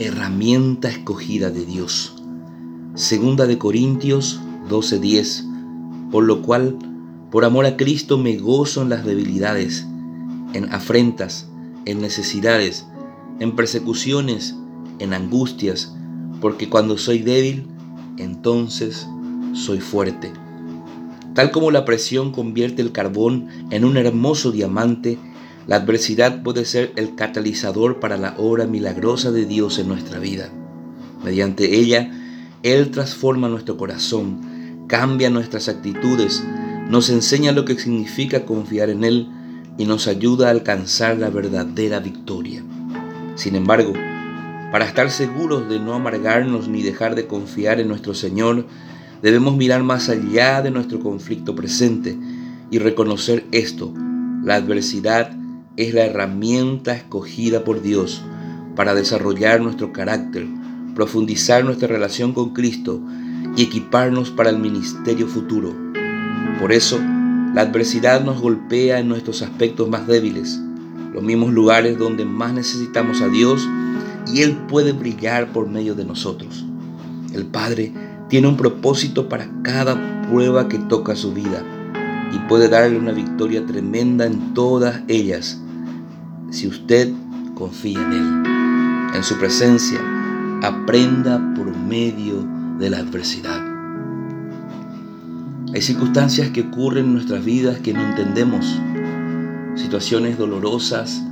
herramienta escogida de Dios. Segunda de Corintios 12:10, por lo cual, por amor a Cristo me gozo en las debilidades, en afrentas, en necesidades, en persecuciones, en angustias, porque cuando soy débil, entonces soy fuerte. Tal como la presión convierte el carbón en un hermoso diamante, la adversidad puede ser el catalizador para la obra milagrosa de Dios en nuestra vida. Mediante ella, Él transforma nuestro corazón, cambia nuestras actitudes, nos enseña lo que significa confiar en Él y nos ayuda a alcanzar la verdadera victoria. Sin embargo, para estar seguros de no amargarnos ni dejar de confiar en nuestro Señor, debemos mirar más allá de nuestro conflicto presente y reconocer esto. La adversidad es la herramienta escogida por Dios para desarrollar nuestro carácter, profundizar nuestra relación con Cristo y equiparnos para el ministerio futuro. Por eso, la adversidad nos golpea en nuestros aspectos más débiles, los mismos lugares donde más necesitamos a Dios y Él puede brillar por medio de nosotros. El Padre tiene un propósito para cada prueba que toca su vida y puede darle una victoria tremenda en todas ellas si usted confía en Él. En su presencia, aprenda por medio de la adversidad. Hay circunstancias que ocurren en nuestras vidas que no entendemos, situaciones dolorosas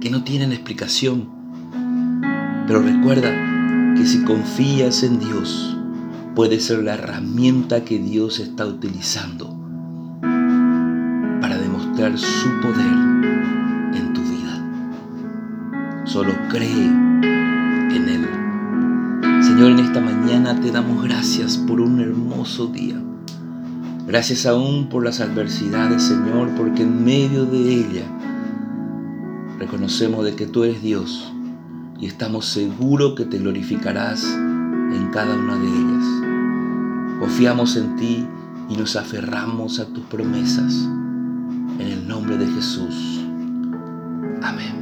que no tienen explicación pero recuerda que si confías en Dios, puede ser la herramienta que Dios está utilizando su poder en tu vida. Solo cree en Él. Señor, en esta mañana te damos gracias por un hermoso día. Gracias aún por las adversidades, Señor, porque en medio de ella reconocemos de que tú eres Dios y estamos seguros que te glorificarás en cada una de ellas. Confiamos en ti y nos aferramos a tus promesas. De Jesús. Amén.